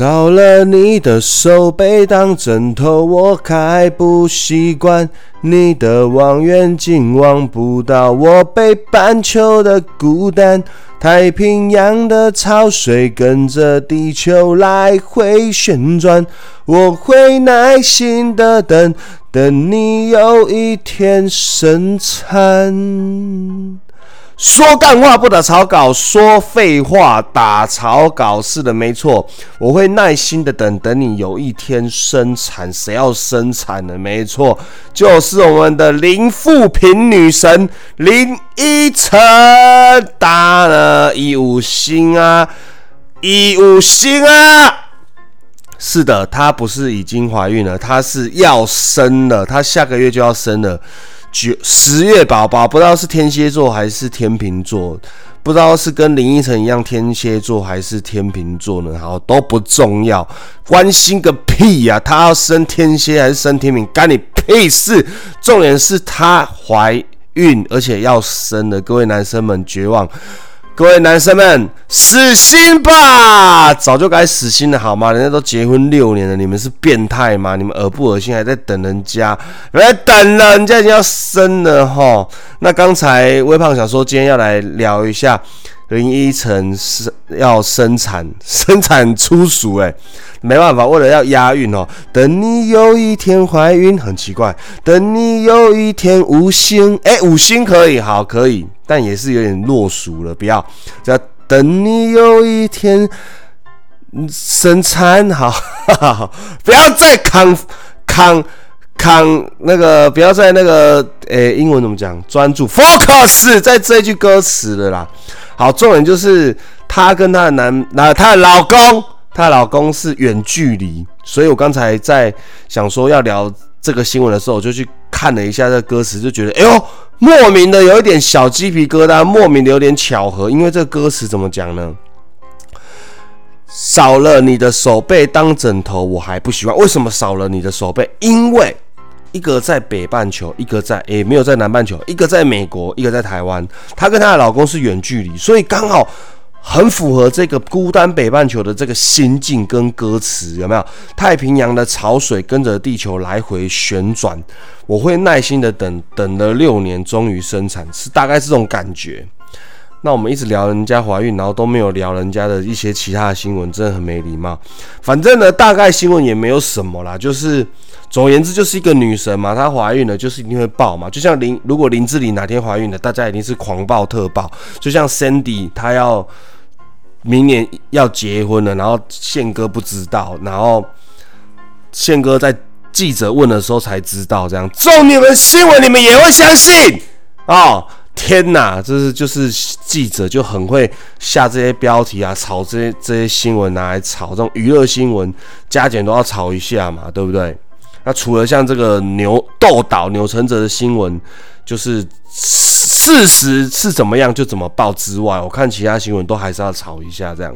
少了你的手背当枕头，我还不习惯。你的望远镜望不到我北半球的孤单。太平洋的潮水跟着地球来回旋转，我会耐心的等，等你有一天生产。说干话不打草稿，说废话打草稿。是的，没错，我会耐心的等，等你有一天生产。谁要生产呢？没错，就是我们的林富平女神林依晨，打了一五星啊，一五星啊。是的，她不是已经怀孕了，她是要生了，她下个月就要生了。九十月宝宝不知道是天蝎座还是天秤座，不知道是跟林依晨一样天蝎座还是天秤座呢？好都不重要，关心个屁呀！她要生天蝎还是生天秤，干你屁事！重点是她怀孕，而且要生了，各位男生们绝望。各位男生们，死心吧！早就该死心了，好吗？人家都结婚六年了，你们是变态吗？你们恶不恶心？还在等人家？来等了，人家已经要生了哈。那刚才微胖想说，今天要来聊一下林依晨是要生产，生产粗俗哎，没办法，为了要押韵哦。等你有一天怀孕，很奇怪。等你有一天五星，哎，五星可以，好，可以。但也是有点落俗了，不要，要等你有一天生产好，不要再扛扛康那个，不要在那个诶，英文怎么讲？专注 focus 在这一句歌词的啦。好，重点就是她跟她的男，那她的老公，她的老公是远距离，所以我刚才在想说要聊这个新闻的时候，我就去看了一下这歌词，就觉得哎呦。莫名的有一点小鸡皮疙瘩，莫名的有点巧合，因为这歌词怎么讲呢？少了你的手背当枕头，我还不习惯。为什么少了你的手背？因为一个在北半球，一个在诶没有在南半球，一个在美国，一个在台湾。她跟她的老公是远距离，所以刚好。很符合这个孤单北半球的这个心境跟歌词，有没有？太平洋的潮水跟着地球来回旋转，我会耐心的等，等了六年，终于生产，是大概这种感觉。那我们一直聊人家怀孕，然后都没有聊人家的一些其他的新闻，真的很没礼貌。反正呢，大概新闻也没有什么啦，就是总而言之，就是一个女神嘛，她怀孕了就是一定会爆嘛。就像林，如果林志玲哪天怀孕了，大家一定是狂爆特爆。就像 Sandy，她要明年要结婚了，然后宪哥不知道，然后宪哥在记者问的时候才知道，这样中你们新闻，你们也会相信啊？天呐，这是就是记者就很会下这些标题啊，炒这些这些新闻拿来炒，这种娱乐新闻加减都要炒一下嘛，对不对？那除了像这个牛斗倒钮承泽的新闻，就是事实是怎么样就怎么报之外，我看其他新闻都还是要炒一下这样。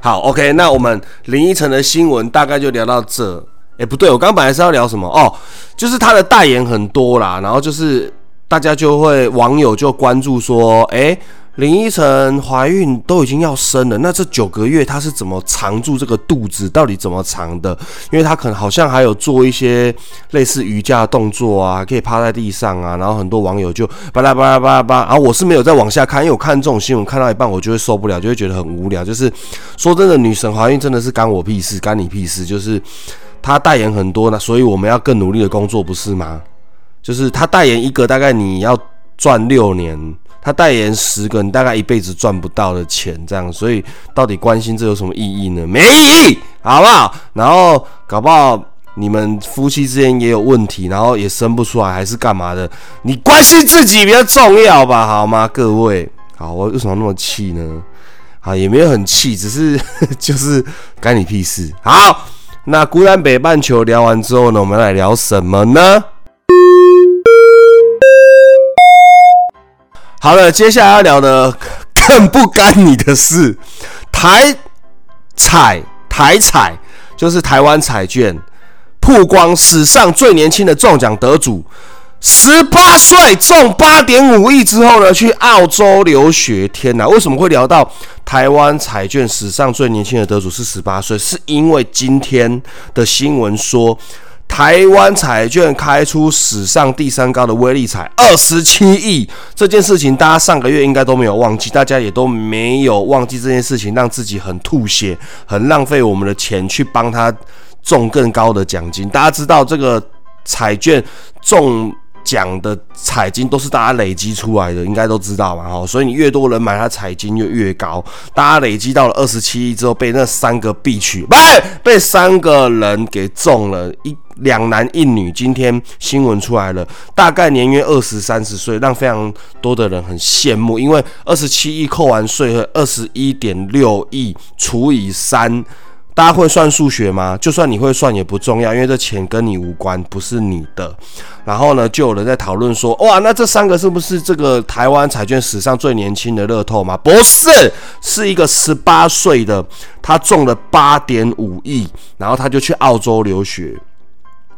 好，OK，那我们林依晨的新闻大概就聊到这。哎，不对，我刚本来是要聊什么哦，就是他的代言很多啦，然后就是。大家就会网友就关注说，哎，林依晨怀孕都已经要生了，那这九个月她是怎么藏住这个肚子？到底怎么藏的？因为她可能好像还有做一些类似瑜伽的动作啊，可以趴在地上啊。然后很多网友就巴拉巴拉巴拉巴，然后我是没有再往下看，因为我看这种新闻看到一半，我就会受不了，就会觉得很无聊。就是说真的，女神怀孕真的是干我屁事，干你屁事。就是她代言很多呢，所以我们要更努力的工作，不是吗？就是她代言一个，大概你要赚六年；他代言十个，你大概一辈子赚不到的钱。这样，所以到底关心这有什么意义呢？没意义，好不好？然后搞不好你们夫妻之间也有问题，然后也生不出来，还是干嘛的？你关心自己比较重要吧，好吗？各位，好，我为什么那么气呢？好，也没有很气，只是就是 干你屁事。好，那孤单北半球聊完之后呢，我们来聊什么呢？好了，接下来要聊的 更不干你的事。台彩台彩就是台湾彩券曝光史上最年轻的中奖得主，十八岁中八点五亿之后呢，去澳洲留学。天哪，为什么会聊到台湾彩券史上最年轻的得主是十八岁？是因为今天的新闻说，台湾彩券开出史上第三高的威力彩二十七亿。这件事情大家上个月应该都没有忘记，大家也都没有忘记这件事情，让自己很吐血，很浪费我们的钱去帮他中更高的奖金。大家知道这个彩券中。讲的彩金都是大家累积出来的，应该都知道嘛，哈，所以你越多人买它彩金就越高。大家累积到了二十七亿之后，被那三个必取，不被三个人给中了一两男一女。今天新闻出来了，大概年约二十三十岁，让非常多的人很羡慕，因为二十七亿扣完税和二十一点六亿除以三。大家会算数学吗？就算你会算也不重要，因为这钱跟你无关，不是你的。然后呢，就有人在讨论说，哇，那这三个是不是这个台湾彩券史上最年轻的乐透吗？不是，是一个十八岁的，他中了八点五亿，然后他就去澳洲留学，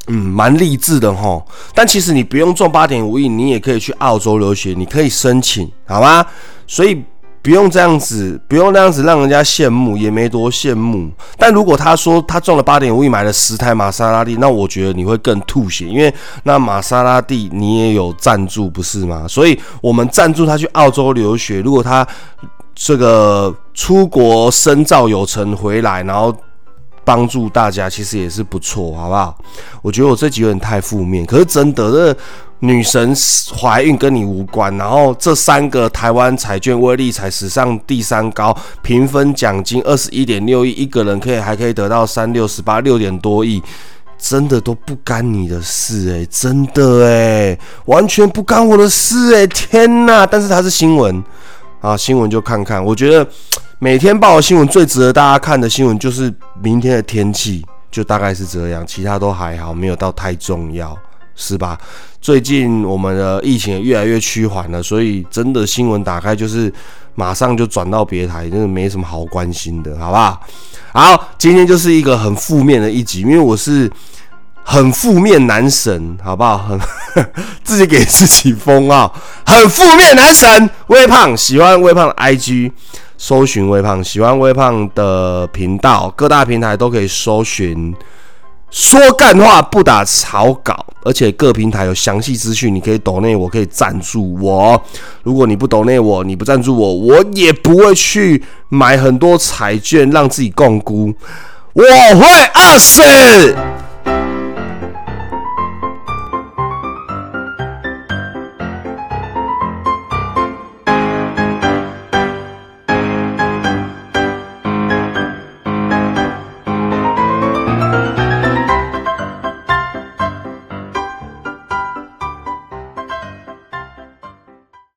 嗯，蛮励志的哈。但其实你不用中八点五亿，你也可以去澳洲留学，你可以申请，好吗？所以。不用这样子，不用那样子让人家羡慕，也没多羡慕。但如果他说他中了八点五亿，买了十台玛莎拉蒂，那我觉得你会更吐血，因为那玛莎拉蒂你也有赞助，不是吗？所以我们赞助他去澳洲留学，如果他这个出国深造有成回来，然后。帮助大家其实也是不错，好不好？我觉得我这集有点太负面，可是真的，这女神怀孕跟你无关。然后这三个台湾彩券威力才史上第三高，评分奖金二十一点六亿，一个人可以还可以得到三六十八六点多亿，真的都不干你的事诶，真的诶，完全不干我的事诶，天哪！但是它是新闻啊，新闻就看看，我觉得。每天报的新闻最值得大家看的新闻就是明天的天气，就大概是这样，其他都还好，没有到太重要，是吧？最近我们的疫情也越来越趋缓了，所以真的新闻打开就是马上就转到别台，真的没什么好关心的，好不好？好，今天就是一个很负面的一集，因为我是很负面男神，好不好？很 自己给自己封啊，很负面男神，微胖喜欢微胖的 IG。搜寻微胖，喜欢微胖的频道，各大平台都可以搜寻。说干话不打草稿，而且各平台有详细资讯，你可以抖内，我可以赞助我。如果你不抖内我，你不赞助我，我也不会去买很多彩券让自己共估。我会饿死。